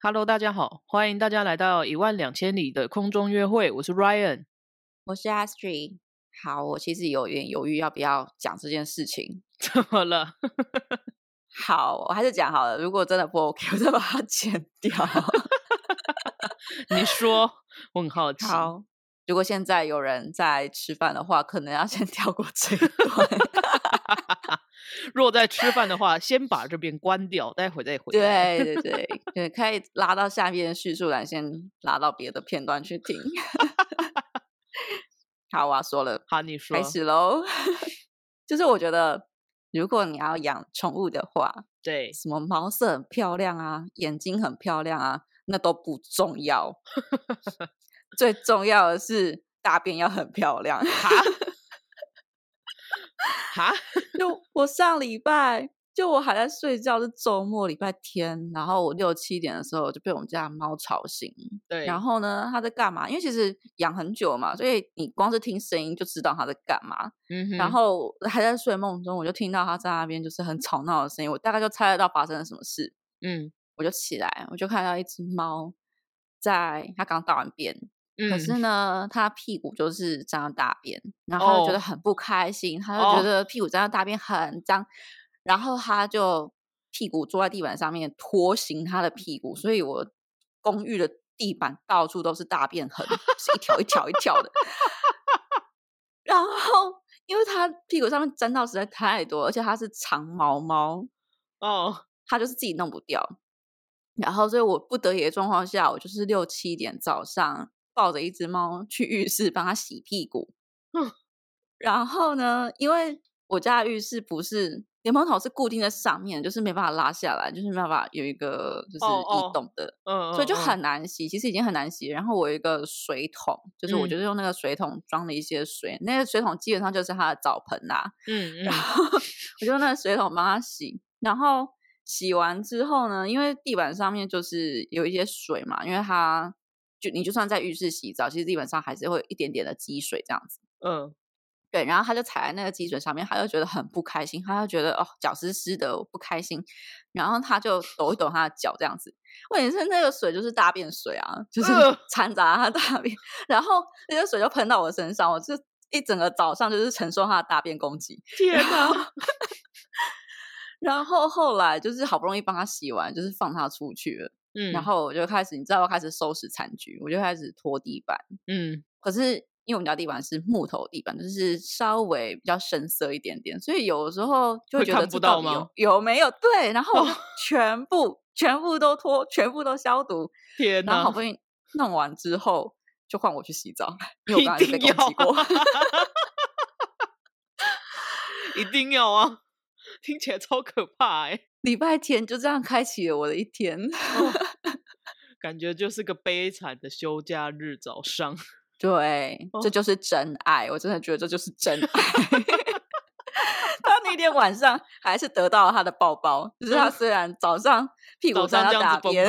Hello，大家好，欢迎大家来到一万两千里的空中约会，我是 Ryan，我是 Astrid。好，我其实有点犹豫要不要讲这件事情。怎么了？好，我还是讲好了。如果真的不 OK，我再把它剪掉。你说，我很好奇。好，如果现在有人在吃饭的话，可能要先 跳过这一段。若在吃饭的话，先把这边关掉，待会再回。对对对对，可以拉到下面的叙述栏，先拉到别的片段去听。好，我要说了。好，你说。开始喽。就是我觉得，如果你要养宠物的话，对，什么毛色很漂亮啊，眼睛很漂亮啊，那都不重要。最重要的是大便要很漂亮。哈，就我上礼拜，就我还在睡觉，是周末礼拜天，然后我六七点的时候就被我们家猫吵醒。对，然后呢，它在干嘛？因为其实养很久嘛，所以你光是听声音就知道它在干嘛。嗯，然后还在睡梦中，我就听到它在那边就是很吵闹的声音，我大概就猜得到发生了什么事。嗯，我就起来，我就看到一只猫在它刚大完便。可是呢，他屁股就是沾到大便，然后觉得很不开心，他就觉得屁股沾到大便很脏，然后他就屁股坐在地板上面拖行他的屁股，所以我公寓的地板到处都是大便痕，是一条一条一条的。然后，因为他屁股上面沾到实在太多，而且他是长毛猫，哦，他就是自己弄不掉，然后所以我不得已的状况下，我就是六七点早上。抱着一只猫去浴室帮它洗屁股，然后呢，因为我家的浴室不是莲蓬头是固定在上面，就是没办法拉下来，就是没办法有一个就是移动的，嗯，所以就很难洗。其实已经很难洗。然后我有一个水桶，就是我就是用那个水桶装了一些水，那个水桶基本上就是它的澡盆呐，嗯，然后我就用那个水桶帮它洗。然后洗完之后呢，因为地板上面就是有一些水嘛，因为它。就你就算在浴室洗澡，其实基本上还是会有一点点的积水这样子。嗯，对。然后他就踩在那个积水上面，他就觉得很不开心，他就觉得哦脚湿湿的，不开心。然后他就抖一抖他的脚这样子。问题是那个水就是大便水啊，就是掺杂他大便，然后那个水就喷到我身上，我就一整个早上就是承受他的大便攻击。天哪！然后后来就是好不容易帮他洗完，就是放他出去了。嗯，然后我就开始，你知道，开始收拾残局，我就开始拖地板。嗯，可是因为我们家地板是木头地板，就是稍微比较深色一点点，所以有时候就会觉得不到吗？有没有？对，然后 全部全部都拖，全部都消毒。天哪！然后好不容易弄完之后，就换我去洗澡，因为我刚才被攻击过。一定要啊！听起来超可怕哎。礼拜天就这样开启了我的一天，感觉就是个悲惨的休假日早上。对，这就是真爱，我真的觉得这就是真 爱。他那天晚上还是得到了他的抱抱，就是他虽然早上屁股沾到大便，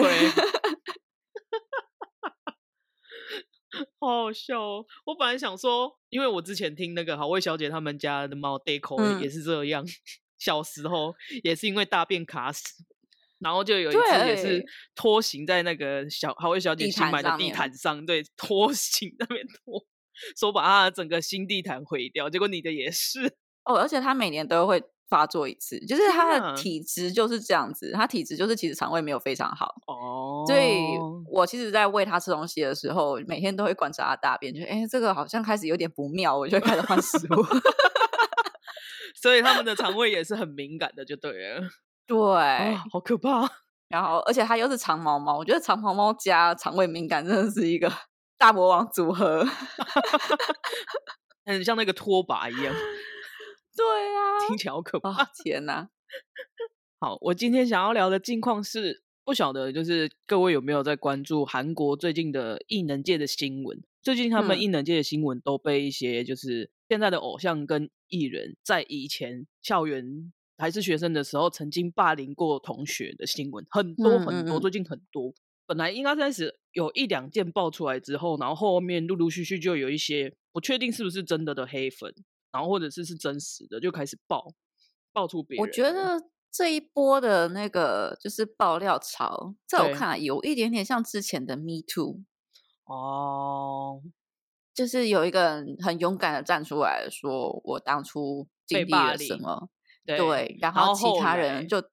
好好笑哦。我本来想说，因为我之前听那个好味小姐他们家的猫 Deco 也是这样。小时候也是因为大便卡死，然后就有一次也是拖行在那个小好味小姐新买的地毯上，对，拖行那边拖，说把他整个新地毯毁掉。结果你的也是哦，而且他每年都会发作一次，就是他的体质就是这样子，他体质就是其实肠胃没有非常好哦。所以我其实，在喂他吃东西的时候，每天都会观察他大便，就哎，这个好像开始有点不妙，我就开始换食物。所以他们的肠胃也是很敏感的，就对了。对，好可怕。然后，而且它又是长毛猫，我觉得长毛猫加肠胃敏感真的是一个 大魔王组合，很像那个拖把一样。对啊，听起来好可怕！天哪！好，我今天想要聊的近况是，不晓得就是各位有没有在关注韩国最近的艺能界的新闻？最近他们艺能界的新闻都被一些就是现在的偶像跟艺人，在以前校园还是学生的时候，曾经霸凌过同学的新闻很多很多。最近很多，本来应该开始有一两件爆出来之后，然后后面陆陆续续就有一些不确定是不是真的的黑粉，然后或者是是真实的，就开始爆爆出别人。我觉得这一波的那个就是爆料潮，在我看来有一点点像之前的 Me Too 哦，就是有一个人很勇敢的站出来说，我当初经历了什么，对，然后其他人就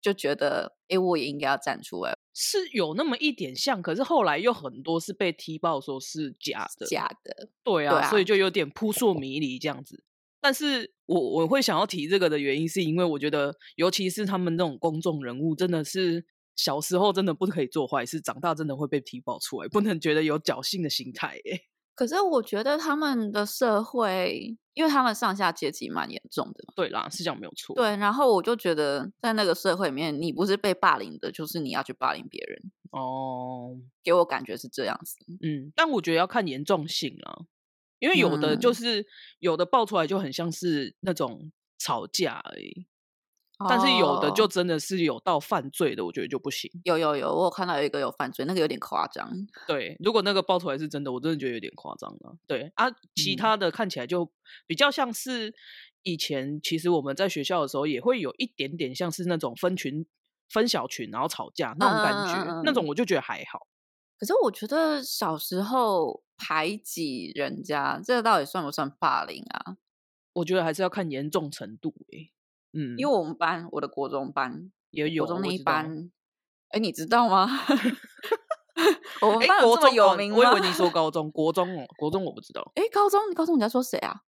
就觉得，哎，我也应该要站出来，是有那么一点像，可是后来又很多是被踢爆说是假的，假的，对啊，所以就有点扑朔迷离这样子。但是我我会想要提这个的原因，是因为我觉得，尤其是他们那种公众人物，真的是小时候真的不可以做坏事，长大真的会被踢爆出来，不能觉得有侥幸的心态。哎，可是我觉得他们的社会，因为他们上下阶级蛮严重的，对啦，是这样没有错。对，然后我就觉得在那个社会里面，你不是被霸凌的，就是你要去霸凌别人。哦，给我感觉是这样子。嗯，但我觉得要看严重性啊。因为有的就是有的爆出来就很像是那种吵架而已，但是有的就真的是有到犯罪的，我觉得就不行。有有有，我有看到有一个有犯罪，那个有点夸张。对，如果那个爆出来是真的，我真的觉得有点夸张了。对啊，其他的看起来就比较像是以前，其实我们在学校的时候也会有一点点像是那种分群、分小群然后吵架那种感觉，那种我就觉得还好。可是我觉得小时候排挤人家，这个到底算不算霸凌啊？我觉得还是要看严重程度诶。嗯，因为我们班，我的国中班也有国中那一班，哎，你知道吗？我们班这么有名我以为你说高 中，国中哦，国中我不知道。哎，高中，高中你在说谁啊？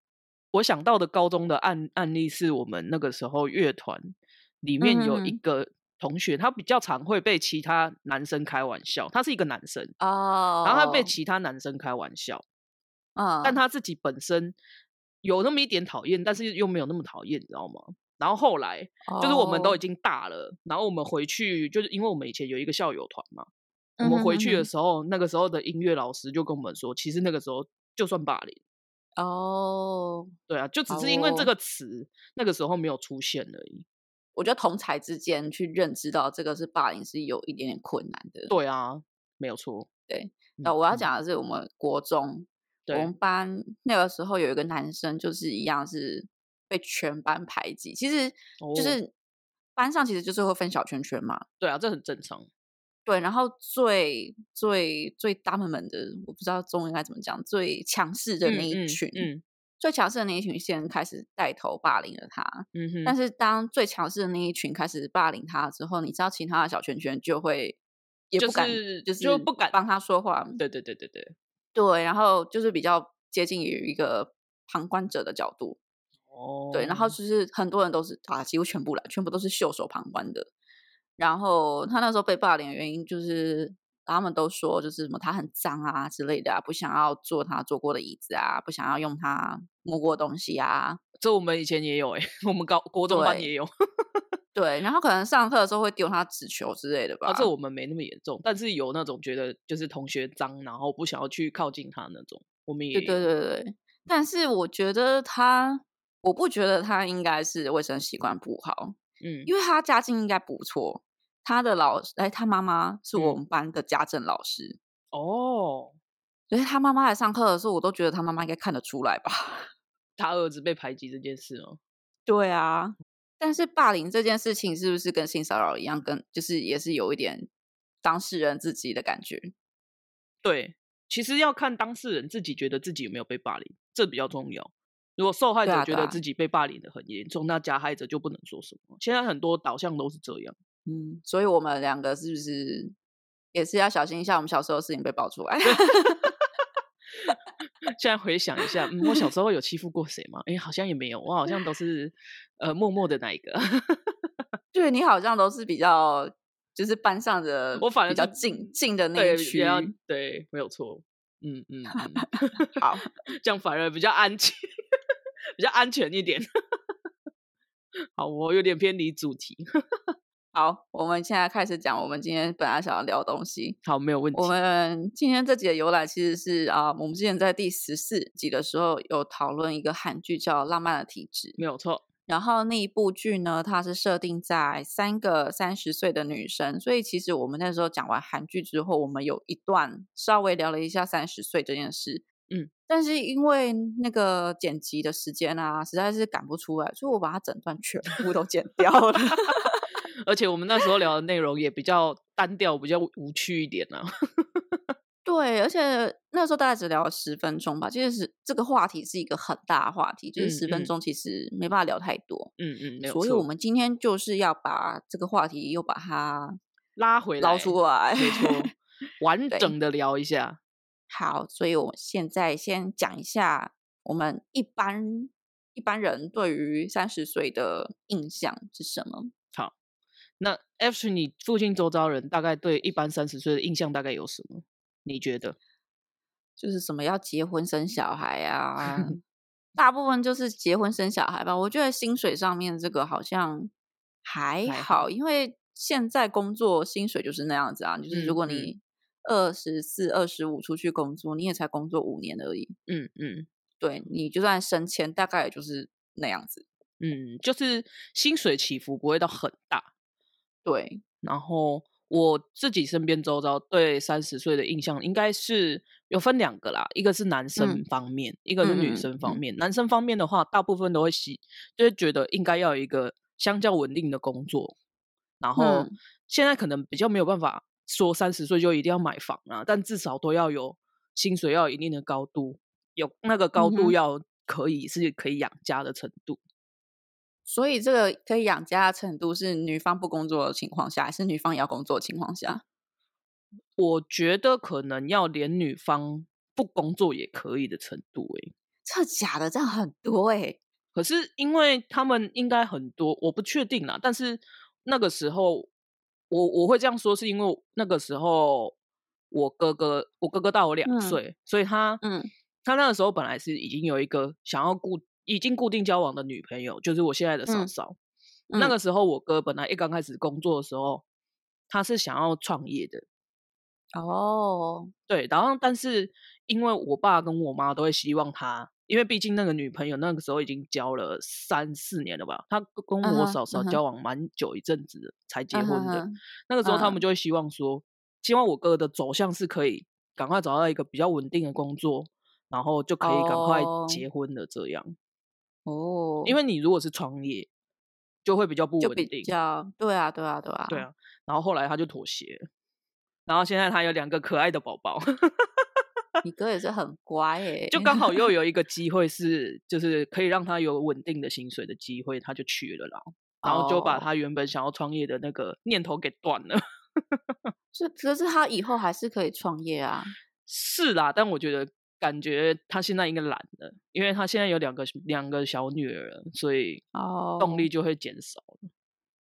我想到的高中的案案例是我们那个时候乐团里面有一个。同学他比较常会被其他男生开玩笑，他是一个男生哦，然后他被其他男生开玩笑，啊，但他自己本身有那么一点讨厌，但是又没有那么讨厌，你知道吗？然后后来就是我们都已经大了，然后我们回去就是因为我们以前有一个校友团嘛，我们回去的时候，那个时候的音乐老师就跟我们说，其实那个时候就算霸凌哦，对啊，就只是因为这个词那个时候没有出现而已。我觉得同才之间去认知到这个是霸凌是有一点点困难的。对啊，没有错。对，那我要讲的是我们国中，我们班那个时候有一个男生，就是一样是被全班排挤。其实就是班上其实就是会分小圈圈嘛。对啊，这很正常。对，然后最最最大门门的，我不知道中文该怎么讲，最强势的那一群。嗯最强势的那一群先开始带头霸凌了他，嗯哼。但是当最强势的那一群开始霸凌他之后，你知道其他的小圈圈就会也不敢，就是就不敢帮他说话。对对对对对对，然后就是比较接近于一个旁观者的角度。哦，对，然后就是很多人都是啊，几乎全部来，全部都是袖手旁观的。然后他那时候被霸凌的原因就是。他们都说就是什么他很脏啊之类的啊，不想要坐他坐过的椅子啊，不想要用他摸过东西啊。这我们以前也有哎，我们高国中班也有。对，然后可能上课的时候会丢他纸球之类的吧。这我们没那么严重，但是有那种觉得就是同学脏，然后不想要去靠近他那种，我们也对对对对。但是我觉得他，我不觉得他应该是卫生习惯不好，嗯，因为他家境应该不错。他的老师，哎，他妈妈是我们班的家政老师哦，所以他妈妈来上课的时候，我都觉得他妈妈应该看得出来吧。他儿子被排挤这件事哦，对啊，但是霸凌这件事情是不是跟性骚扰一样，跟就是也是有一点当事人自己的感觉？对，其实要看当事人自己觉得自己有没有被霸凌，这比较重要。如果受害者觉得自己被霸凌的很严重，那加害者就不能说什么。现在很多导向都是这样。嗯，所以我们两个是不是也是要小心一下？我们小时候的事情被爆出来。现在回想一下，嗯，我小时候有欺负过谁吗？哎，好像也没有，我好像都是呃默默的那一个。对你好像都是比较就是班上的，我反而比较近近的那一区，对，没有错。嗯嗯，好，这样反而比较安全，比较安全一点。好，我有点偏离主题。好，我们现在开始讲我们今天本来想要聊东西。好，没有问题。我们今天这集的由来其实是啊，我们之前在第十四集的时候有讨论一个韩剧叫《浪漫的体质》，没有错。然后那一部剧呢，它是设定在三个三十岁的女生，所以其实我们那时候讲完韩剧之后，我们有一段稍微聊了一下三十岁这件事。嗯，但是因为那个剪辑的时间啊，实在是赶不出来，所以我把它整段全部都剪掉了。而且我们那时候聊的内容也比较单调，比较无趣一点呢。对，而且那时候大概只聊了十分钟吧，其实是这个话题是一个很大的话题，就是十分钟其实没办法聊太多。嗯嗯，没有所以我们今天就是要把这个话题又把它拉回来，捞出来，没错，完整的聊一下。好，所以我们现在先讲一下我们一般一般人对于三十岁的印象是什么。好，那 F 你附近周遭人大概对一般三十岁的印象大概有什么？你觉得就是什么要结婚生小孩啊？大部分就是结婚生小孩吧。我觉得薪水上面这个好像还好，因为现在工作薪水就是那样子啊。就是如果你二十四、二十五出去工作，你也才工作五年而已。嗯嗯，对你就算升迁，大概也就是那样子。嗯，就是薪水起伏不会到很大。对，然后。我自己身边周遭对三十岁的印象应该是有分两个啦，一个是男生方面，一个是女生方面。男生方面的话，大部分都会喜，就会觉得应该要有一个相较稳定的工作。然后现在可能比较没有办法说三十岁就一定要买房啊，但至少都要有薪水，要有一定的高度，有那个高度要可以是可以养家的程度。所以这个可以养家的程度是女方不工作的情况下，还是女方也要工作的情况下？我觉得可能要连女方不工作也可以的程度。哎，这假的？这样很多哎。可是因为他们应该很多，我不确定啦。但是那个时候，我我会这样说，是因为那个时候我哥哥，我哥哥大我两岁，所以他，嗯，他那个时候本来是已经有一个想要固。已经固定交往的女朋友，就是我现在的嫂嫂。那个时候，我哥本来一刚开始工作的时候，他是想要创业的。哦，对，然后但是因为我爸跟我妈都会希望他，因为毕竟那个女朋友那个时候已经交了三四年了吧，他跟我嫂嫂交往蛮久一阵子才结婚的。那个时候他们就会希望说，希望我哥的走向是可以赶快找到一个比较稳定的工作，然后就可以赶快结婚的这样。哦，因为你如果是创业，就会比较不稳定。比较对啊，对啊，对啊，对啊。然后后来他就妥协，然后现在他有两个可爱的宝宝。你哥也是很乖诶，就刚好又有一个机会是，就是可以让他有稳定的薪水的机会，他就去了啦。然后就把他原本想要创业的那个念头给断了。是，可是他以后还是可以创业啊。是啦，但我觉得。感觉他现在应该懒了，因为他现在有两个两个小女儿，所以动力就会减少了。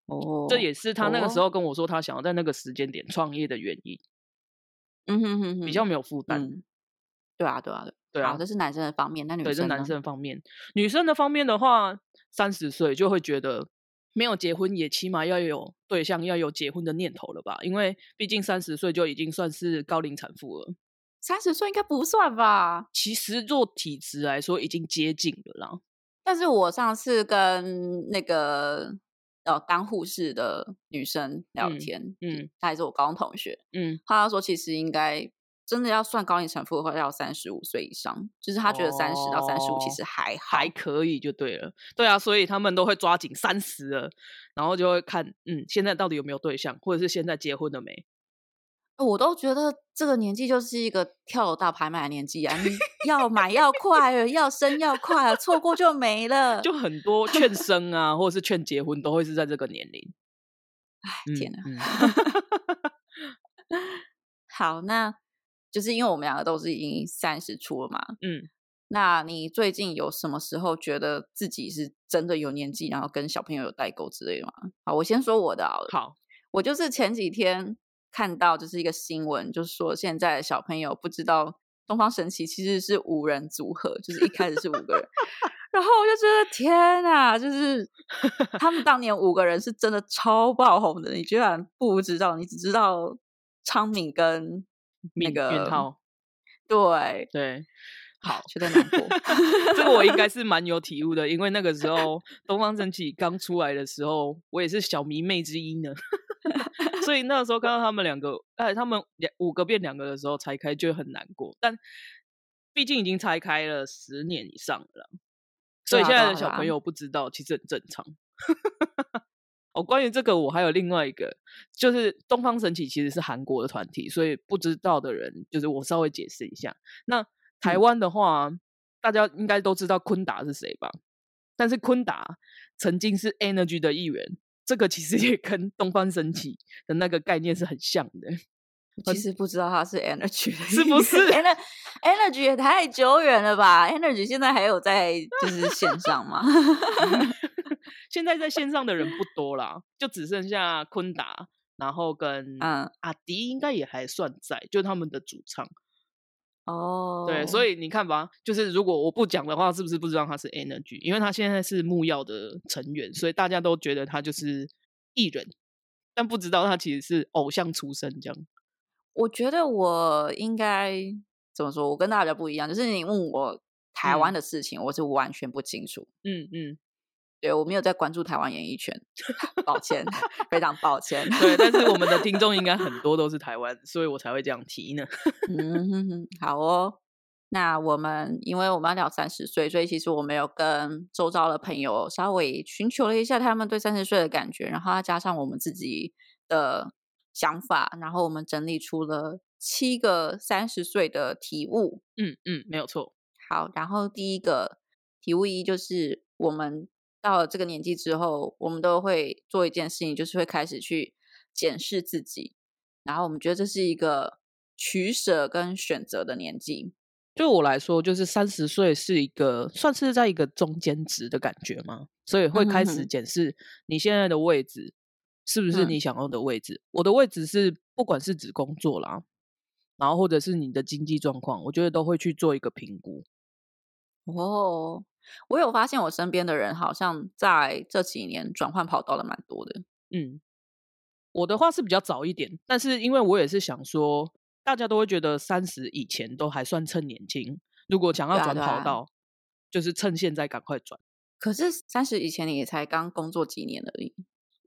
哦，这也是他那个时候跟我说他想要在那个时间点创业的原因。嗯哼哼，比较没有负担。对啊，对啊，对啊，这是男生的方面。那女生？男生方面。女生的方面的话，三十岁就会觉得没有结婚也起码要有对象，要有结婚的念头了吧？因为毕竟三十岁就已经算是高龄产妇了。三十岁应该不算吧？其实做体质来说已经接近了啦。但是我上次跟那个呃当护士的女生聊天，嗯，她也是我高中同学，嗯，她说其实应该真的要算高龄产妇的话，要三十五岁以上，就是他觉得三十到三十五其实还还可以就对了。对啊，所以他们都会抓紧三十了，然后就会看嗯现在到底有没有对象，或者是现在结婚了没。我都觉得这个年纪就是一个跳楼大拍卖的年纪啊！你要买要快，要生要快，错过就没了。就很多劝生啊，或者是劝结婚，都会是在这个年龄。哎，天哪！好，那就是因为我们两个都是已经三十出了嘛。嗯，那你最近有什么时候觉得自己是真的有年纪，然后跟小朋友有代沟之类的吗？好，我先说我的好，我就是前几天。看到就是一个新闻，就是说现在的小朋友不知道东方神起其实是五人组合，就是一开始是五个人，然后我就觉得天哪，就是 他们当年五个人是真的超爆红的，你居然不知道，你只知道昌敏跟那个对对，好觉得难过，这个我应该是蛮有体悟的，因为那个时候东方神起刚出来的时候，我也是小迷妹之一呢。所以那时候看到他们两个，哎，他们两五个变两个的时候拆开就很难过，但毕竟已经拆开了十年以上了，所以现在的小朋友不知道其实很正常。哦，关于这个，我还有另外一个，就是东方神起其实是韩国的团体，所以不知道的人，就是我稍微解释一下。那台湾的话，大家应该都知道昆达是谁吧？但是昆达曾经是 Energy 的一员，这个其实也跟东方神起的那个概念是很像的。其实不知道他是 Energy，是不是？Energy 也太久远了吧？Energy 现在还有在就是线上吗？现在在线上的人不多啦，就只剩下昆达，然后跟嗯阿迪应该也还算在，就他们的主唱。哦，对，所以你看吧，就是如果我不讲的话，是不是不知道他是 Energy？因为他现在是木曜的成员，所以大家都觉得他就是艺人，但不知道他其实是偶像出身这样。我觉得我应该怎么说？我跟大家不一样，就是你问我台湾的事情，我是完全不清楚。嗯嗯。对，我没有在关注台湾演艺圈，抱歉，非常抱歉。对，但是我们的听众应该很多都是台湾，所以我才会这样提呢。嗯，好哦。那我们因为我们要聊三十岁，所以其实我们有跟周遭的朋友稍微寻求了一下他们对三十岁的感觉，然后加上我们自己的想法，然后我们整理出了七个三十岁的体悟。嗯嗯，没有错。好，然后第一个体悟一就是我们。到了这个年纪之后，我们都会做一件事情，就是会开始去检视自己。然后我们觉得这是一个取舍跟选择的年纪。对我来说，就是三十岁是一个算是在一个中间值的感觉吗？所以会开始检视你现在的位置是不是你想要的位置。我的位置是，不管是指工作啦，然后或者是你的经济状况，我觉得都会去做一个评估。哦。我有发现，我身边的人好像在这几年转换跑道的蛮多的。嗯，我的话是比较早一点，但是因为我也是想说，大家都会觉得三十以前都还算趁年轻，如果想要转跑道，就是趁现在赶快转。可是三十以前你也才刚工作几年而已。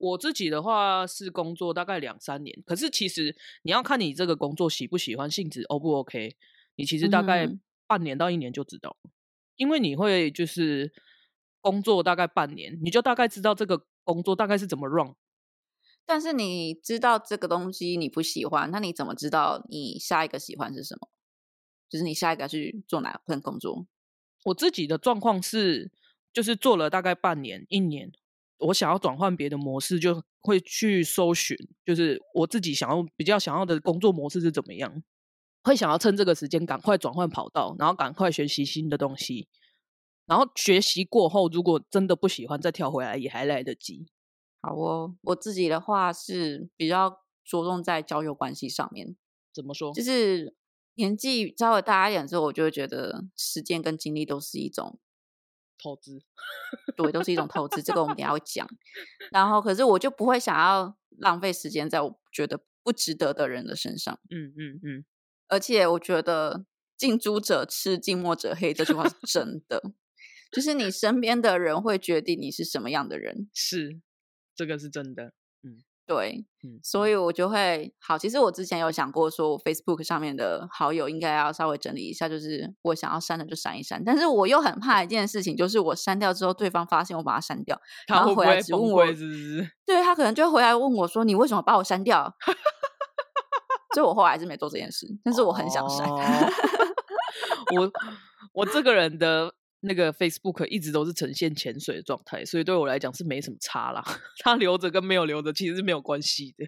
我自己的话是工作大概两三年，可是其实你要看你这个工作喜不喜欢，性质 O 不 OK，你其实大概半年到一年就知道。因为你会就是工作大概半年，你就大概知道这个工作大概是怎么 run。但是你知道这个东西你不喜欢，那你怎么知道你下一个喜欢是什么？就是你下一个去做哪份工作？我自己的状况是，就是做了大概半年、一年，我想要转换别的模式，就会去搜寻，就是我自己想要比较想要的工作模式是怎么样。会想要趁这个时间赶快转换跑道，然后赶快学习新的东西，然后学习过后，如果真的不喜欢，再跳回来也还来得及。好哦，我自己的话是比较着重在交友关系上面。怎么说？就是年纪稍微大一点之后，我就会觉得时间跟精力都是一种投资，对，都是一种投资。这个我们等下会讲。然后，可是我就不会想要浪费时间在我觉得不值得的人的身上。嗯嗯嗯。而且我觉得“近朱者赤，近墨者黑”这句话是真的，就是你身边的人会决定你是什么样的人。是，这个是真的。嗯，对，嗯，所以我就会好。其实我之前有想过，说我 Facebook 上面的好友应该要稍微整理一下，就是我想要删的就删一删。但是我又很怕一件事情，就是我删掉之后，对方发现我把它删掉，然后回来只问我，对他可能就回来问我说：“你为什么把我删掉？”所以我后来还是没做这件事，但是我很想删。我我这个人的那个 Facebook 一直都是呈现潜水的状态，所以对我来讲是没什么差啦。他留着跟没有留着其实是没有关系的。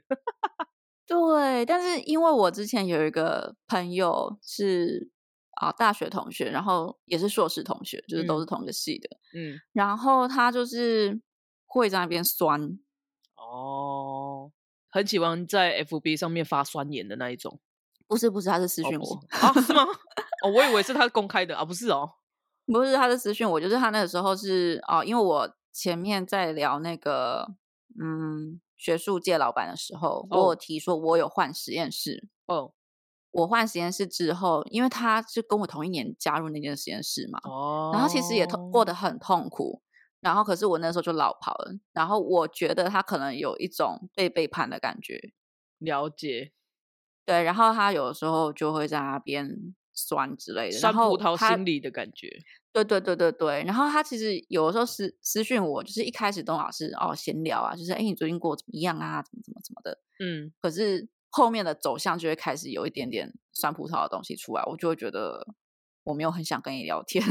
对，但是因为我之前有一个朋友是啊大学同学，然后也是硕士同学，就是都是同一个系的。嗯，然后他就是会在那边酸。哦。很喜欢在 FB 上面发酸言的那一种，不是不是，他是私讯我啊？是吗？哦，我以为是他公开的啊，不是哦，不是他的私讯我，就是他那个时候是哦，因为我前面在聊那个嗯学术界老板的时候，我有提说我有换实验室哦，我换实验室之后，因为他是跟我同一年加入那间实验室嘛，哦，然后其实也过得很痛苦。然后，可是我那时候就老跑了。然后我觉得他可能有一种被背叛的感觉。了解，对。然后他有的时候就会在那边酸之类的，酸葡萄心理的感觉。对对对对对。然后他其实有的时候私私讯我，就是一开始都老是哦闲聊啊，就是哎你最近过怎么样啊，怎么怎么怎么的。嗯。可是后面的走向就会开始有一点点酸葡萄的东西出来，我就会觉得我没有很想跟你聊天，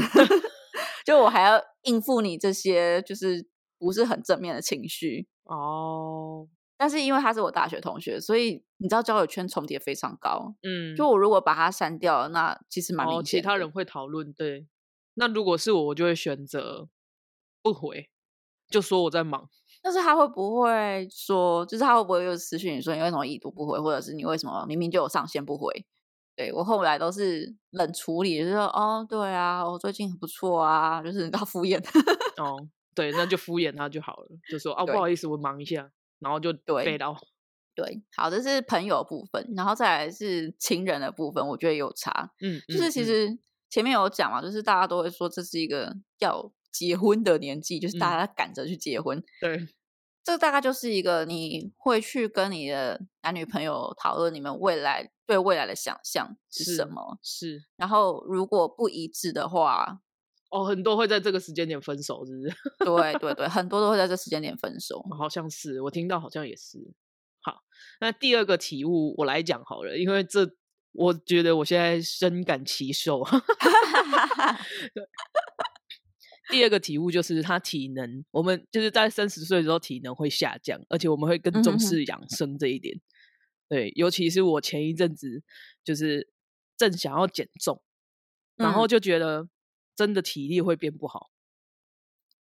就我还要应付你这些就是不是很正面的情绪哦。但是因为他是我大学同学，所以你知道交友圈重叠非常高。嗯，就我如果把他删掉，那其实蛮明显。其他人会讨论，对。那如果是我，我就会选择不回，就说我在忙。但是他会不会说，就是他会不会又私讯你说你为什么已读不回，或者是你为什么明明就有上线不回？对我后来都是冷处理，就说哦，对啊，我最近很不错啊，就是他敷衍。哦，对，那就敷衍他就好了，就说 哦，不好意思，我忙一下。然后就对到，对，好，这是朋友部分，然后再来是亲人的部分，我觉得有差，嗯，就是其实前面有讲嘛，就是大家都会说这是一个要结婚的年纪，就是大家赶着去结婚，对，这大概就是一个你会去跟你的男女朋友讨论你们未来对未来的想象是什么，是，然后如果不一致的话。哦，很多会在这个时间点分手，是不是？对对对，很多都会在这时间点分手。好像是，我听到好像也是。好，那第二个体悟我来讲好了，因为这我觉得我现在深感其受。第二个体悟就是他体能，我们就是在三十岁的时候体能会下降，而且我们会更重视养生这一点。对，尤其是我前一阵子就是正想要减重，然后就觉得。真的体力会变不好，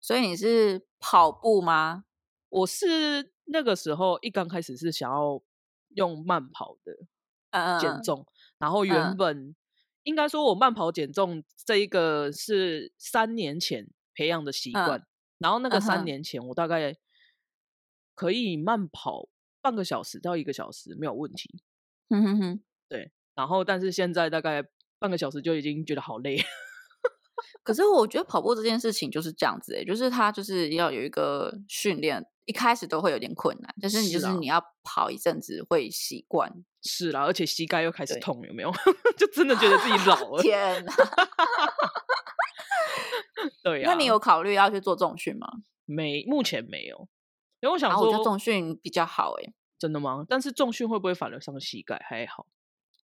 所以你是跑步吗？我是那个时候一刚开始是想要用慢跑的减重，然后原本应该说我慢跑减重这一个是三年前培养的习惯，然后那个三年前我大概可以慢跑半个小时到一个小时没有问题，嗯哼哼，对，然后但是现在大概半个小时就已经觉得好累。可是我觉得跑步这件事情就是这样子诶，就是它就是要有一个训练，一开始都会有点困难，但是你就是你要跑一阵子会习惯。是啦，而且膝盖又开始痛，有没有？就真的觉得自己老了。天哪！对呀。那你有考虑要去做重训吗？没，目前没有。因为我想说，重训比较好诶。真的吗？但是重训会不会反而伤膝盖？还好。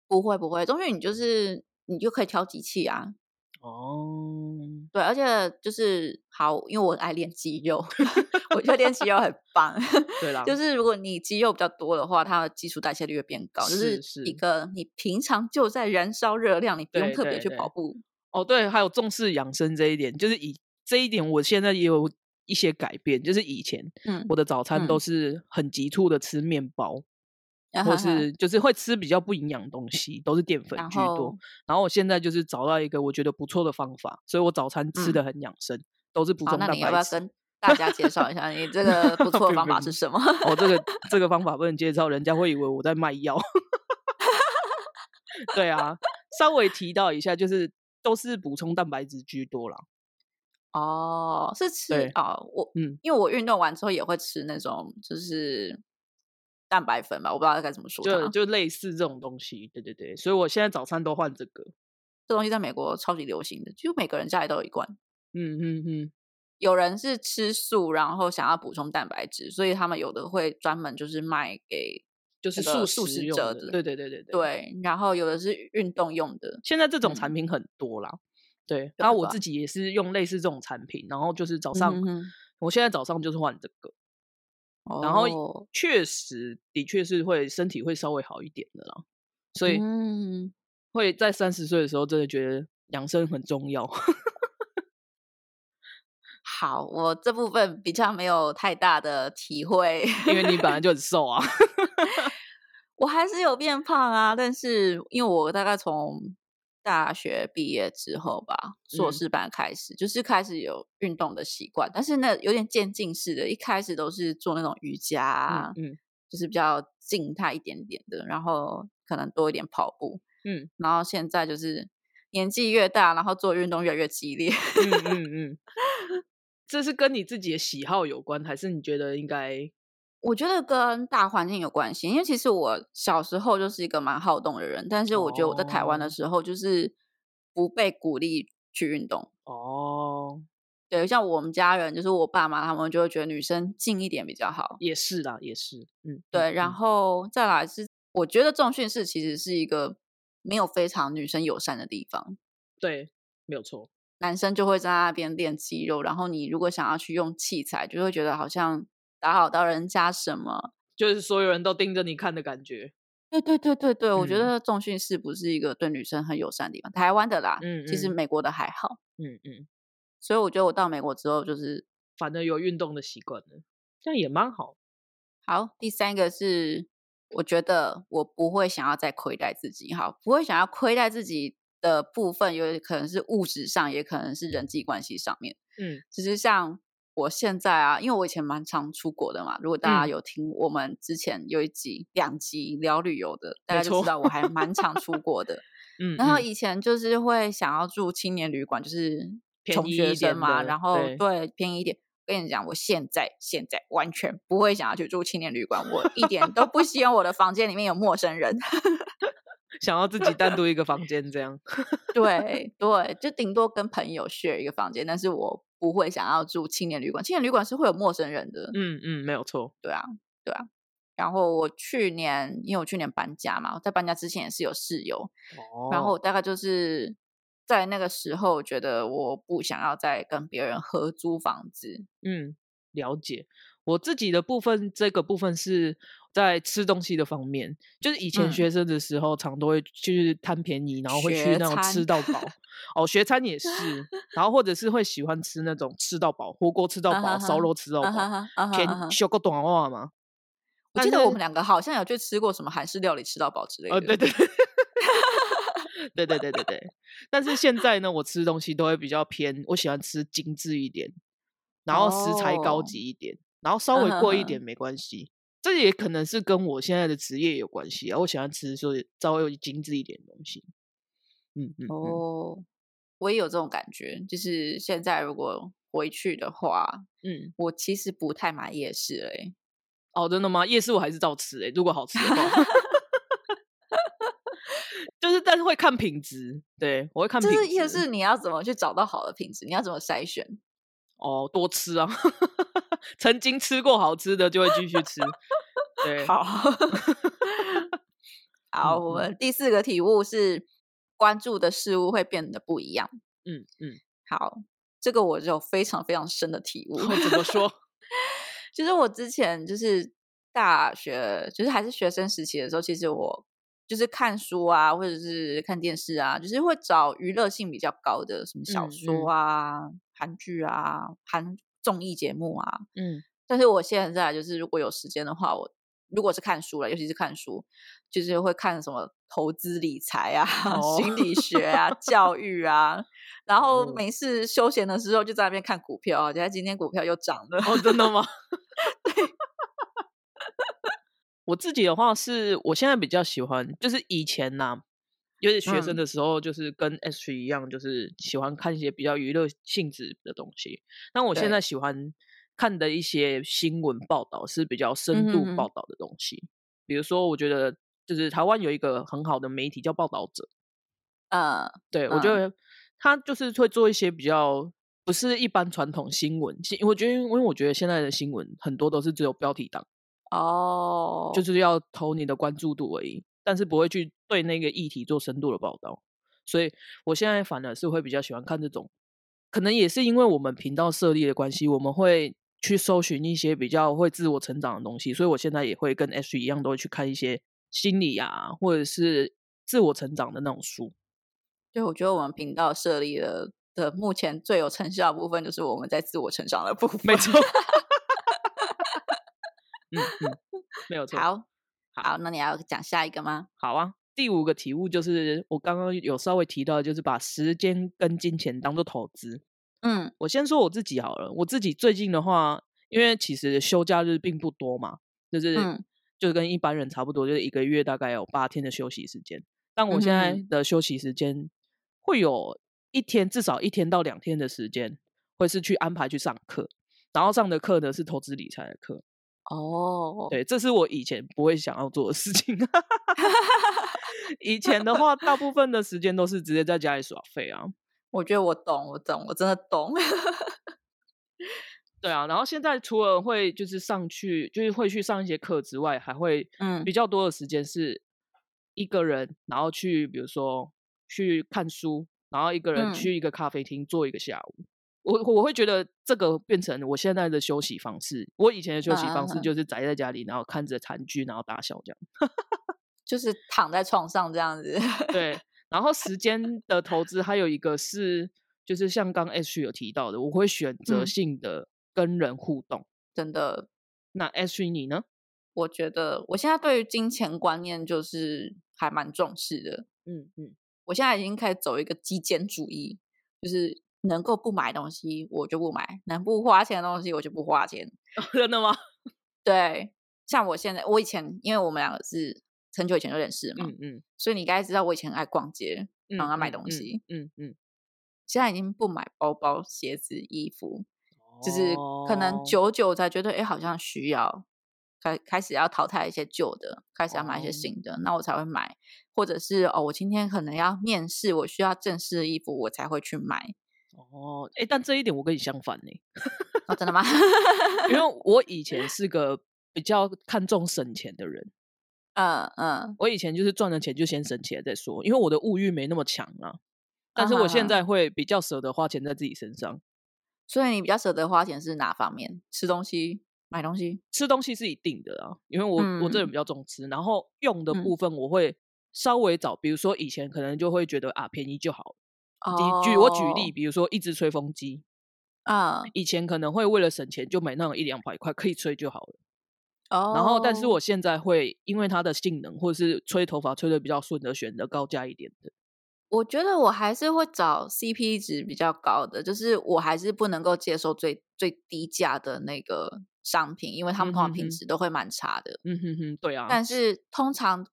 不会不会，重训你就是你就可以挑机器啊。哦，对，而且就是好，因为我爱练肌肉，我觉得练肌肉很棒。对啦，就是如果你肌肉比较多的话，它的基础代谢率会变高，就是一个你平常就在燃烧热量，你不用特别去跑步。哦，对，还有重视养生这一点，就是以这一点，我现在也有一些改变，就是以前，嗯，我的早餐都是很急促的吃面包。或是就是会吃比较不营养的东西，都是淀粉居多。然后我现在就是找到一个我觉得不错的方法，所以我早餐吃的很养生，都是补充蛋白质。那你要不要跟大家介绍一下你这个不 错的方法是什么？哦，这个 这个方法不能介绍，人家会以为我在卖药。对啊，稍微提到一下，就是都是补充蛋白质居多啦。哦，是吃哦，我嗯，因为我运动完之后也会吃那种，就是。蛋白粉吧，我不知道该怎么说。就就类似这种东西，对对对，所以我现在早餐都换这个。这东西在美国超级流行的，就每个人家里都有一罐。嗯嗯嗯。有人是吃素，然后想要补充蛋白质，所以他们有的会专门就是卖给就是素素食者的。对对对对对。对，然后有的是运动用的。现在这种产品很多啦。对，然后我自己也是用类似这种产品，然后就是早上，我现在早上就是换这个。然后确实，的确是会身体会稍微好一点的啦，所以会在三十岁的时候真的觉得养生很重要。好，我这部分比较没有太大的体会，因为你本来就很瘦啊。我还是有变胖啊，但是因为我大概从。大学毕业之后吧，硕士班开始就是开始有运动的习惯，但是那有点渐进式的，一开始都是做那种瑜伽，嗯，就是比较静态一点点的，然后可能多一点跑步，嗯，然后现在就是年纪越大，然后做运动越来越激烈，嗯嗯嗯，这是跟你自己的喜好有关，还是你觉得应该？我觉得跟大环境有关系，因为其实我小时候就是一个蛮好动的人，但是我觉得我在台湾的时候就是不被鼓励去运动哦，对，像我们家人，就是我爸妈，他们就会觉得女生近一点比较好。也是啦，也是，嗯，对。然后再来是，我觉得重训室其实是一个没有非常女生友善的地方。对，没有错。男生就会在那边练肌肉，然后你如果想要去用器材，就会觉得好像打扰到人家什么，就是所有人都盯着你看的感觉。对对对对对，我觉得重训室不是一个对女生很友善的地方。台湾的啦，嗯，其实美国的还好，嗯嗯。所以我觉得我到美国之后，就是反正有运动的习惯了，这样也蛮好。好，第三个是我觉得我不会想要再亏待自己，好，不会想要亏待自己的部分，有可能是物质上，也可能是人际关系上面。嗯，其实像我现在啊，因为我以前蛮常出国的嘛，如果大家有听我们之前有一集两集聊旅游的，大家就知道我还蛮常出 国的。嗯，然后以前就是会想要住青年旅馆，就是。穷学生嘛，然后对便宜一点。跟你讲，我现在现在完全不会想要去住青年旅馆，我一点都不希望我的房间里面有陌生人，想要自己单独一个房间这样。对对，就顶多跟朋友 share 一个房间，但是我不会想要住青年旅馆。青年旅馆是会有陌生人的。嗯嗯，没有错。对啊对啊。然后我去年，因为我去年搬家嘛，我在搬家之前也是有室友，然后大概就是。在那个时候，觉得我不想要再跟别人合租房子。嗯，了解。我自己的部分，这个部分是在吃东西的方面，就是以前学生的时候，常都会去贪便宜，然后会去那种吃到饱。哦，学餐也是，然后或者是会喜欢吃那种吃到饱，火锅吃到饱，烧肉吃到饱，偏修个短话嘛。我记得我们两个好像有去吃过什么韩式料理吃到饱之类的。哦，对对。对对对对对，但是现在呢，我吃东西都会比较偏，我喜欢吃精致一点，然后食材高级一点，然后稍微贵一点没关系。这也可能是跟我现在的职业有关系啊。我喜欢吃说稍微精致一点的东西。嗯嗯哦，我也有这种感觉，就是现在如果回去的话，嗯，我其实不太买夜市嘞。哦，真的吗？夜市我还是照吃诶，如果好吃的话。就是，但是会看品质，对我会看。就是夜市你要怎么去找到好的品质？你要怎么筛选？哦，多吃啊！曾经吃过好吃的，就会继续吃。对，好，好。我们第四个体悟是关注的事物会变得不一样。嗯嗯，好，这个我就非常非常深的体悟。怎么说？其 实我之前就是大学，就是还是学生时期的时候，其实我。就是看书啊，或者是看电视啊，就是会找娱乐性比较高的，什么小说啊、韩剧啊、韩综艺节目啊。嗯，但是我现在就是，如果有时间的话，我如果是看书了，尤其是看书，就是会看什么投资理财啊、心理学啊、教育啊，然后每次休闲的时候就在那边看股票啊，觉得今天股票又涨了。哦，真的吗？对。我自己的话是，我现在比较喜欢，就是以前呐，就是学生的时候，就是跟 S 一样，就是喜欢看一些比较娱乐性质的东西。那我现在喜欢看的一些新闻报道是比较深度报道的东西。比如说，我觉得就是台湾有一个很好的媒体叫报道者，呃，对我觉得他就是会做一些比较不是一般传统新闻。我觉得，因为我觉得现在的新闻很多都是只有标题党。哦，就是要投你的关注度而已，但是不会去对那个议题做深度的报道，所以我现在反而是会比较喜欢看这种，可能也是因为我们频道设立的关系，我们会去搜寻一些比较会自我成长的东西，所以我现在也会跟 H 一样，都会去看一些心理啊，或者是自我成长的那种书。对，我觉得我们频道设立的的目前最有成效的部分，就是我们在自我成长的部分。没错。嗯嗯，没有错。好，好，那你要讲下一个吗？好啊，第五个题目就是我刚刚有稍微提到，就是把时间跟金钱当做投资。嗯，我先说我自己好了。我自己最近的话，因为其实休假日并不多嘛，就是就跟一般人差不多，就是一个月大概有八天的休息时间。但我现在的休息时间会有一天，至少一天到两天的时间，会是去安排去上课，然后上的课呢是投资理财的课。哦，对，这是我以前不会想要做的事情。以前的话，大部分的时间都是直接在家里耍废啊。我觉得我懂，我懂，我真的懂。对啊，然后现在除了会就是上去，就是会去上一些课之外，还会嗯比较多的时间是一个人，然后去比如说去看书，然后一个人去一个咖啡厅坐一个下午。我我会觉得这个变成我现在的休息方式。我以前的休息方式就是宅在家里，然后看着韩剧，然后大笑这样，就是躺在床上这样子。对，然后时间的投资还有一个是，就是像刚 H 有提到的，我会选择性的跟人互动。真的？那 H 你呢？我觉得我现在对于金钱观念就是还蛮重视的。嗯嗯，我现在已经开始走一个极简主义，就是。能够不买东西，我就不买；能不花钱的东西，我就不花钱。真的吗？对，像我现在，我以前，因为我们两个是很久以前就认识嘛，嗯嗯，所以你应该知道我以前爱逛街，然后买东西，嗯嗯。现在已经不买包包、鞋子、衣服，就是可能久久才觉得，哎，好像需要开开始要淘汰一些旧的，开始要买一些新的，那我才会买。或者是哦，我今天可能要面试，我需要正式的衣服，我才会去买。哦，哎，但这一点我跟你相反呢。哦，真的吗？因为 我以前是个比较看重省钱的人。嗯嗯，我以前就是赚了钱就先省起来再说，因为我的物欲没那么强啊。但是我现在会比较舍得花钱在自己身上。所以你比较舍得花钱是哪方面？吃东西、买东西？吃东西是一定的啊，因为我我这人比较重吃。然后用的部分我会稍微找，比如说以前可能就会觉得啊便宜就好。举举我举例，比如说一只吹风机啊，以前可能会为了省钱就买那种一两百块可以吹就好了。哦，然后但是我现在会因为它的性能或者是吹头发吹的比较顺的，选择高价一点的。我觉得我还是会找 CP 值比较高的，就是我还是不能够接受最最低价的那个商品，因为他们通常品质都会蛮差的。嗯哼哼，对啊。但是通常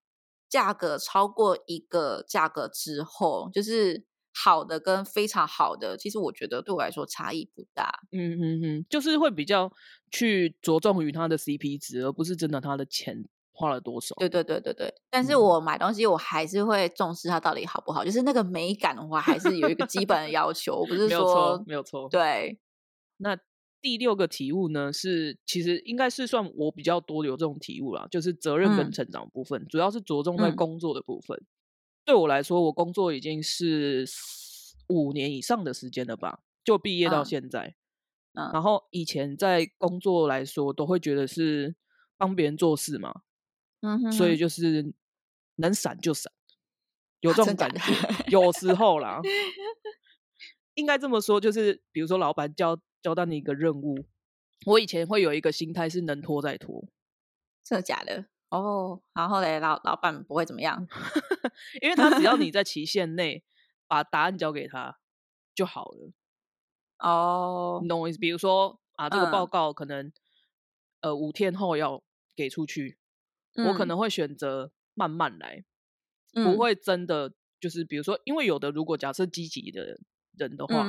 价格超过一个价格之后，就是。好的跟非常好的，其实我觉得对我来说差异不大。嗯嗯嗯，就是会比较去着重于它的 CP 值，而不是真的它的钱花了多少。对对对对对。但是我买东西，我还是会重视它到底好不好，就是那个美感的话，还是有一个基本的要求，不是说没有错。对。那第六个体悟呢，是其实应该是算我比较多有这种体悟啦，就是责任跟成长部分，主要是着重在工作的部分。对我来说，我工作已经是五年以上的时间了吧，就毕业到现在。嗯，然后以前在工作来说，都会觉得是帮别人做事嘛，嗯哼，所以就是能闪就闪，有这种感觉。有时候啦，应该这么说，就是比如说老板交交到你一个任务，我以前会有一个心态是能拖再拖，真的假的？哦，然后嘞，老老板不会怎么样，因为他只要你在期限内把答案交给他就好了。哦，你懂我意思？比如说啊，这个报告可能呃五天后要给出去，我可能会选择慢慢来，不会真的就是比如说，因为有的如果假设积极的人的话，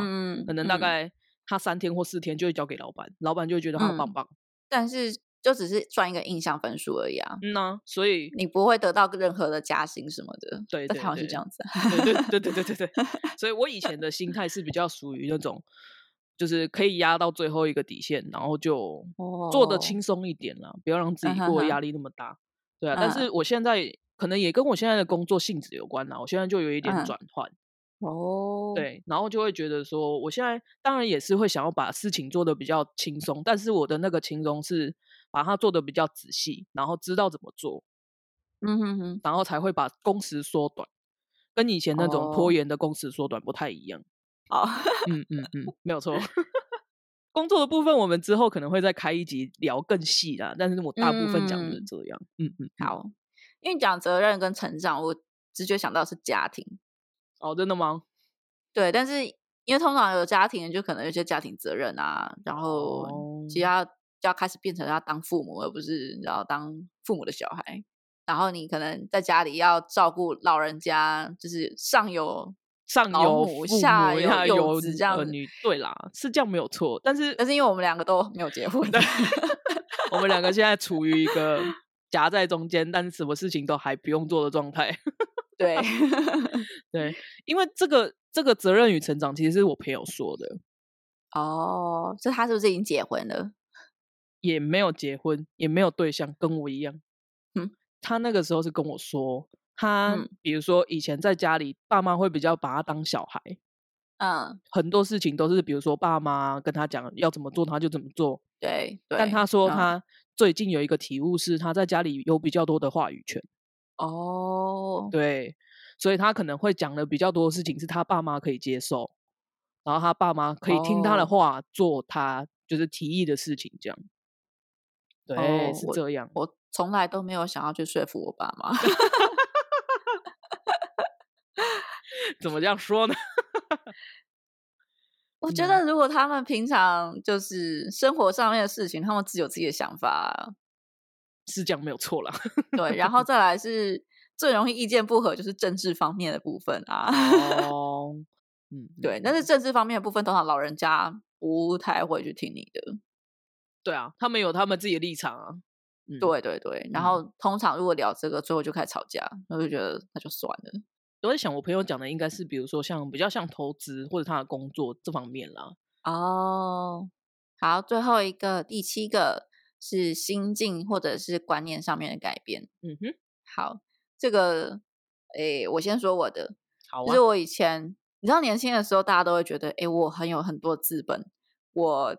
可能大概他三天或四天就会交给老板，老板就会觉得他棒棒。但是。就只是赚一个印象分数而已啊，嗯呐，所以你不会得到任何的加薪什么的。对，在台湾是这样子。对对对对对对。所以我以前的心态是比较属于那种，就是可以压到最后一个底线，然后就做的轻松一点啦，不要让自己过压力那么大。对啊，但是我现在可能也跟我现在的工作性质有关啦，我现在就有一点转换。哦，对，然后就会觉得说，我现在当然也是会想要把事情做的比较轻松，但是我的那个轻松是。把它做的比较仔细，然后知道怎么做，嗯哼哼，然后才会把工时缩短，跟以前那种拖延的工时缩短不太一样。哦，嗯嗯嗯，没有错。工作的部分我们之后可能会再开一集聊更细啦，但是我大部分讲的是这样。嗯嗯，好，因为讲责任跟成长，我直觉想到是家庭。哦，真的吗？对，但是因为通常有家庭，就可能有些家庭责任啊，然后其他。就要开始变成要当父母，而不是然后当父母的小孩。然后你可能在家里要照顾老人家，就是上有上有父母，下有有子这样女。对啦，是这样没有错。但是但是因为我们两个都没有结婚，我们两个现在处于一个夹在中间，但是什么事情都还不用做的状态。对 对，因为这个这个责任与成长，其实是我朋友说的。哦，这他是不是已经结婚了？也没有结婚，也没有对象，跟我一样。嗯，他那个时候是跟我说，他比如说以前在家里，爸妈会比较把他当小孩。嗯，很多事情都是比如说爸妈跟他讲要怎么做，他就怎么做。对，但他说他最近有一个体悟是，他在家里有比较多的话语权。哦，对，所以他可能会讲的比较多的事情是他爸妈可以接受，然后他爸妈可以听他的话，做他就是提议的事情，这样。对，是这样。我从来都没有想要去说服我爸妈。怎么这样说呢？我觉得如果他们平常就是生活上面的事情，他们自有自己的想法，是这样没有错了。对，然后再来是最容易意见不合，就是政治方面的部分啊。哦，嗯，对，但是政治方面的部分，通常老人家不太会去听你的。对啊，他们有他们自己的立场啊。对对对，然后通常如果聊这个，最后就开始吵架，我就觉得那就算了。我在想，我朋友讲的应该是，比如说像比较像投资或者他的工作这方面啦。哦，好，最后一个第七个是心境或者是观念上面的改变。嗯哼，好，这个，诶，我先说我的，好，就是我以前，你知道年轻的时候，大家都会觉得，诶，我很有很多资本，我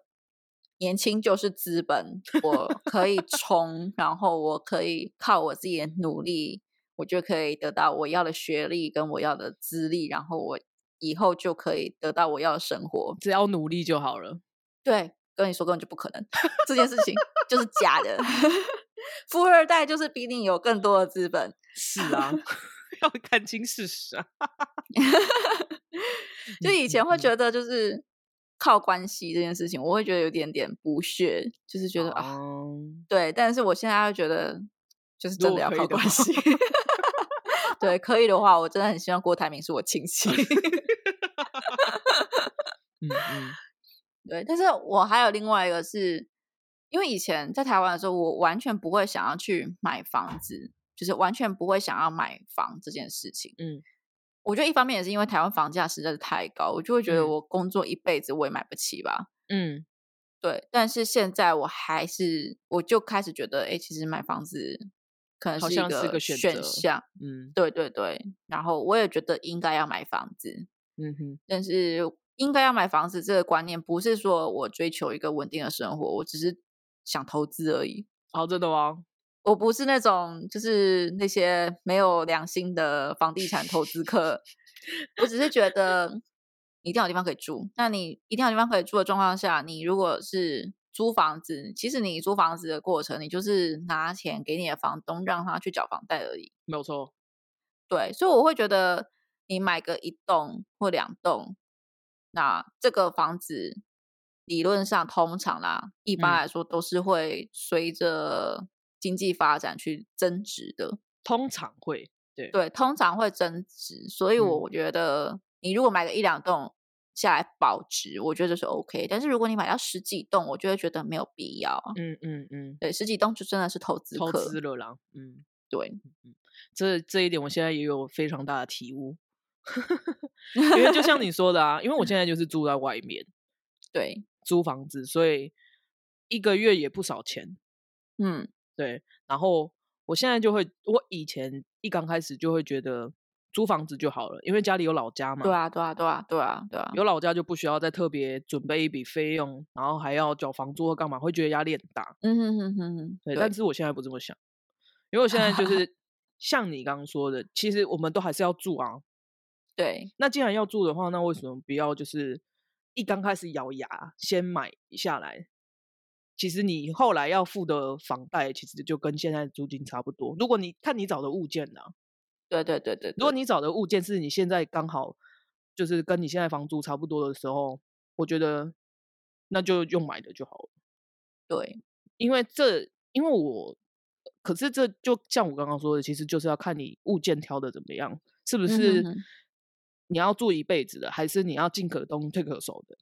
年轻就是资本，我可以冲，然后我可以靠我自己的努力。我就可以得到我要的学历跟我要的资历，然后我以后就可以得到我要的生活，只要努力就好了。对，跟你说根本就不可能，这件事情就是假的。富二代就是比你有更多的资本。是啊，要看清事实啊。就以前会觉得就是靠关系这件事情，我会觉得有点点不屑，就是觉得啊，对。但是我现在又觉得，就是真的要靠关系。对，可以的话，我真的很希望郭台铭是我亲戚。嗯嗯，对，但是我还有另外一个是，因为以前在台湾的时候，我完全不会想要去买房子，就是完全不会想要买房这件事情。嗯，我觉得一方面也是因为台湾房价实在是太高，我就会觉得我工作一辈子我也买不起吧。嗯，对，但是现在我还是，我就开始觉得，哎，其实买房子。可能是一个选项，嗯，对对对，然后我也觉得应该要买房子，嗯哼，但是应该要买房子这个观念不是说我追求一个稳定的生活，我只是想投资而已。哦，真的吗？我不是那种就是那些没有良心的房地产投资客，我只是觉得一定要有地方可以住。那你一定要有地方可以住的状况下，你如果是。租房子，其实你租房子的过程，你就是拿钱给你的房东，让他去缴房贷而已。没有错，对，所以我会觉得你买个一栋或两栋，那这个房子理论上通常啦，一般来说都是会随着经济发展去增值的。通常会，对对，通常会增值。所以我觉得你如果买个一两栋。下来保值，我觉得是 OK。但是如果你买到十几栋，我就会觉得没有必要。嗯嗯嗯，对，十几栋就真的是投资投资了啦。嗯，对，嗯，这这一点我现在也有非常大的体悟。因为就像你说的啊，因为我现在就是住在外面，对，租房子，所以一个月也不少钱。嗯，对。然后我现在就会，我以前一刚开始就会觉得。租房子就好了，因为家里有老家嘛。对啊，对啊，对啊，对啊，对啊。有老家就不需要再特别准备一笔费用，然后还要缴房租或干嘛，会觉得压力很大。嗯哼哼哼哼。对，但是我现在不这么想，因为我现在就 是像你刚刚说的，其实我们都还是要住啊。对。那既然要住的话，那为什么不要就是一刚开始咬牙先买下来？其实你后来要付的房贷，其实就跟现在租金差不多。如果你看你找的物件呢？对对对对，如果你找的物件是你现在刚好就是跟你现在房租差不多的时候，我觉得那就用买的就好了。对，因为这因为我，可是这就像我刚刚说的，其实就是要看你物件挑的怎么样，是不是你要住一辈子的，还是你要进可攻退可守的，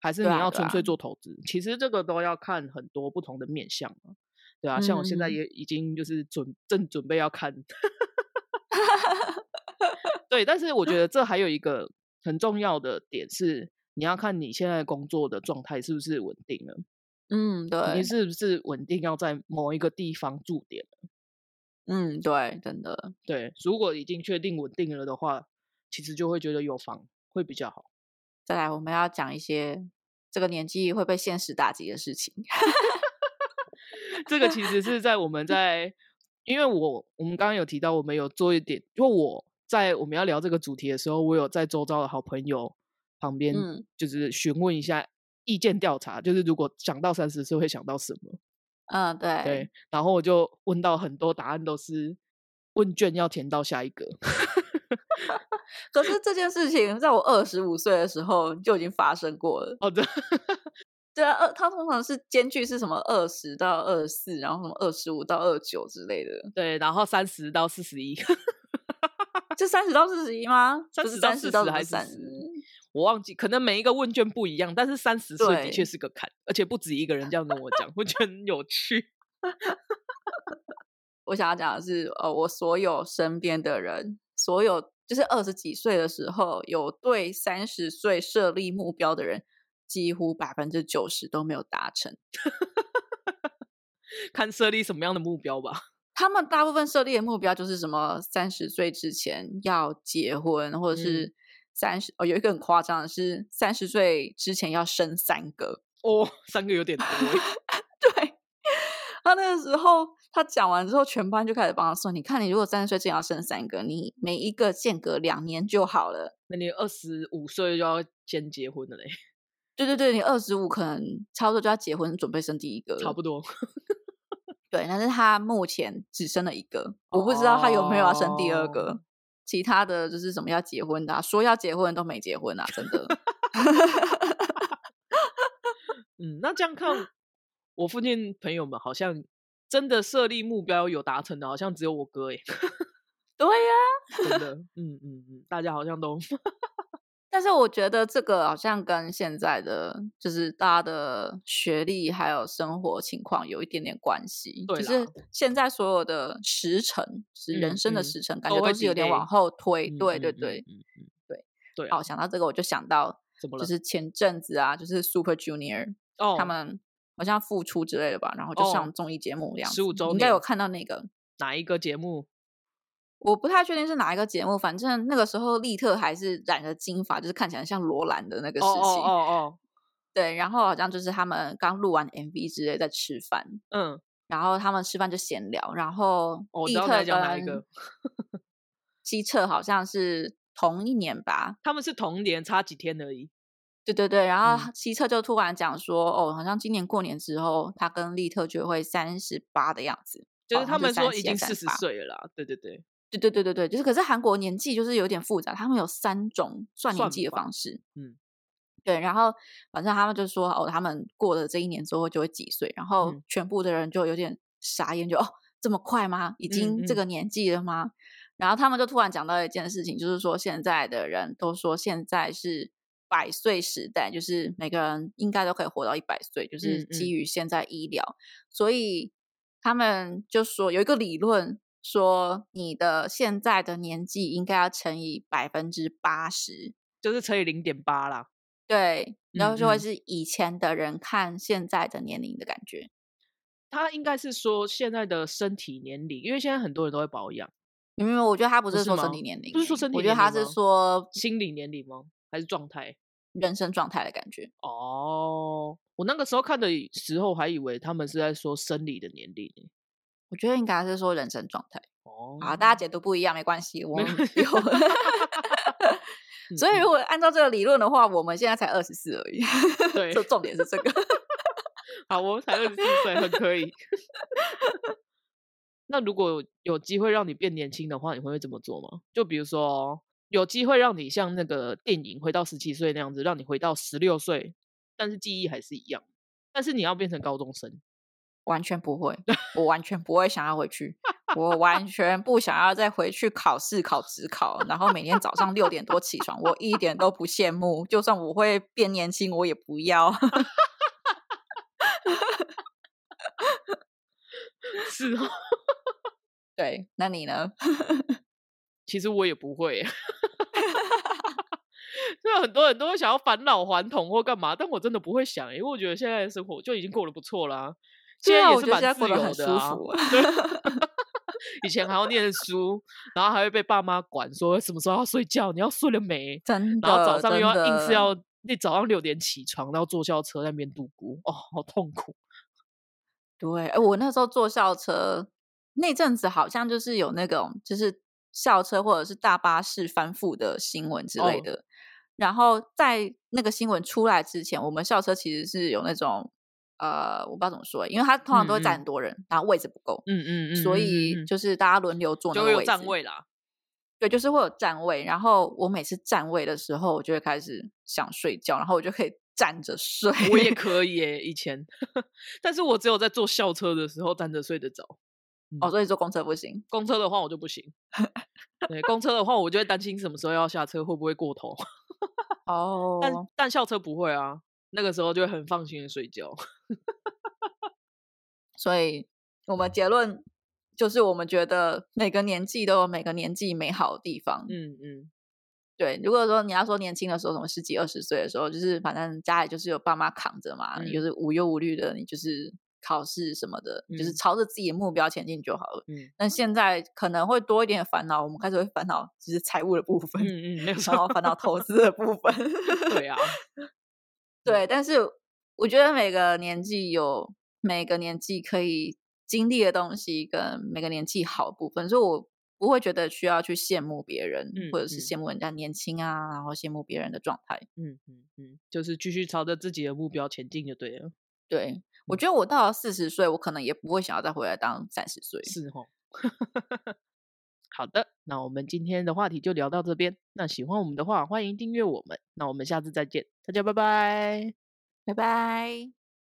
还是你要纯粹做投资？其实这个都要看很多不同的面相嘛，对啊，像我现在也已经就是准正准备要看。对，但是我觉得这还有一个很重要的点是，你要看你现在工作的状态是不是稳定了。嗯，对，你是不是稳定要在某一个地方驻点了？嗯，对，真的，对。如果已经确定稳定了的话，其实就会觉得有房会比较好。再来，我们要讲一些这个年纪会被现实打击的事情。这个其实是在我们在，因为我我们刚刚有提到，我们有做一点，因为我在我们要聊这个主题的时候，我有在周遭的好朋友旁边，就是询问一下。意见调查就是，如果想到三十岁会想到什么？嗯，对对。然后我就问到很多答案都是问卷要填到下一个。可是这件事情在我二十五岁的时候就已经发生过了。哦，对，对啊，二它通常是间距是什么二十到二十四，然后什么二十五到二九之类的。对，然后三十到四十一。就三十到四十一吗？三十到四十还是三十？我忘记，可能每一个问卷不一样，但是三十岁的确是个坎，而且不止一个人这样跟我讲，我觉得很有趣。我想要讲的是，呃，我所有身边的人，所有就是二十几岁的时候有对三十岁设立目标的人，几乎百分之九十都没有达成。看设立什么样的目标吧。他们大部分设立的目标就是什么三十岁之前要结婚，或者是。三十哦，有一个很夸张的是，三十岁之前要生三个哦，三个有点多。对，他那个时候他讲完之后，全班就开始帮他算。你看，你如果三十岁之前要生三个，你每一个间隔两年就好了。那你二十五岁就要先结婚了嘞？对对对，你二十五可能差不多就要结婚，准备生第一个。差不多。对，但是他目前只生了一个，我不知道他有没有要生第二个。其他的就是什么要结婚的，说要结婚都没结婚啊，真的。嗯，那这样看，我附近朋友们好像真的设立目标有达成的，好像只有我哥哎。对呀，真的，嗯嗯嗯，大家好像都。但是我觉得这个好像跟现在的就是大家的学历还有生活情况有一点点关系。就是现在所有的时程，是人生的时程，感觉都是有点往后推。对对对，嗯嗯对对。哦，想到这个我就想到，就是前阵子啊，就是 Super Junior 他们好像复出之类的吧，然后就上综艺节目这样。十五周应该有看到那个哪一个节目？我不太确定是哪一个节目，反正那个时候利特还是染着金发，就是看起来像罗兰的那个时期。哦哦哦，对，然后好像就是他们刚录完 MV 之类在吃饭，嗯，然后他们吃饭就闲聊，然后利特跟西澈 好像是同一年吧，他们是同年，差几天而已。对对对，然后西澈就突然讲说，哦，好像今年过年之后，他跟利特就会三十八的样子，就是他们说已经四十岁了啦。对对对。对对对对对，就是可是韩国年纪就是有点复杂，他们有三种算年纪的方式。嗯，对，然后反正他们就说哦，他们过了这一年之后就会几岁，然后全部的人就有点傻眼，就哦这么快吗？已经这个年纪了吗？然后他们就突然讲到一件事情，就是说现在的人都说现在是百岁时代，就是每个人应该都可以活到一百岁，就是基于现在医疗，所以他们就说有一个理论。说你的现在的年纪应该要乘以百分之八十，就是乘以零点八啦。对，然后就会是以前的人看现在的年龄的感觉。他应该是说现在的身体年龄，因为现在很多人都会保养。没有我觉得他不是说身体年龄，不是说身体，我觉得他是说心理年龄吗？还是状态？人生状态的感觉。哦，我那个时候看的时候还以为他们是在说生理的年龄。我觉得应该是说人生状态哦，好，大家解读不一样没关系，我们有。所以如果按照这个理论的话，我们现在才二十四而已。对，就重点是这个。好，我们才二十四岁，很可以。那如果有机会让你变年轻的话，你会会这么做吗？就比如说，有机会让你像那个电影回到十七岁那样子，让你回到十六岁，但是记忆还是一样，但是你要变成高中生。完全不会，我完全不会想要回去，我完全不想要再回去考试考职考，然后每天早上六点多起床，我一点都不羡慕。就算我会变年轻，我也不要。是哦，对，那你呢？其实我也不会。对，很多人都会想要返老还童或干嘛，但我真的不会想，因为我觉得现在的生活就已经过得不错啦。现在也是蛮自由的啊。以前还要念书，然后还会被爸妈管，说什么时候要睡觉，你要睡了没？真的。然后早上又要硬是要那早上六点起床，然后坐校车在那边度过，哦，好痛苦。对，哎，我那时候坐校车那阵子，好像就是有那种就是校车或者是大巴士翻覆的新闻之类的。然后在那个新闻出来之前，我们校车其实是有那种。呃，我不知道怎么说，因为他通常都会载很多人，然后位置不够，嗯嗯嗯，所以就是大家轮流坐那个位置，站位啦。对，就是会有站位，然后我每次站位的时候，我就会开始想睡觉，然后我就可以站着睡。我也可以耶，以前，但是我只有在坐校车的时候站着睡得着。哦，所以坐公车不行，公车的话我就不行。对，公车的话，我就会担心什么时候要下车会不会过头。哦，但但校车不会啊。那个时候就会很放心的睡觉，所以我们结论就是，我们觉得每个年纪都有每个年纪美好的地方。嗯嗯，对。如果说你要说年轻的时候，什么十几二十岁的时候，就是反正家里就是有爸妈扛着嘛，你就是无忧无虑的，你就是考试什么的，就是朝着自己的目标前进就好了。嗯。那现在可能会多一点烦恼，我们开始会烦恼就是财务的部分，嗯嗯，然后烦恼投资的部分。对啊。对，但是我觉得每个年纪有每个年纪可以经历的东西，跟每个年纪好部分，所以我不会觉得需要去羡慕别人，或者是羡慕人家年轻啊，然后羡慕别人的状态。嗯嗯嗯，就是继续朝着自己的目标前进就对了。对，我觉得我到了四十岁，我可能也不会想要再回来当三十岁。是哦。好的，那我们今天的话题就聊到这边。那喜欢我们的话，欢迎订阅我们。那我们下次再见，大家拜拜，拜拜。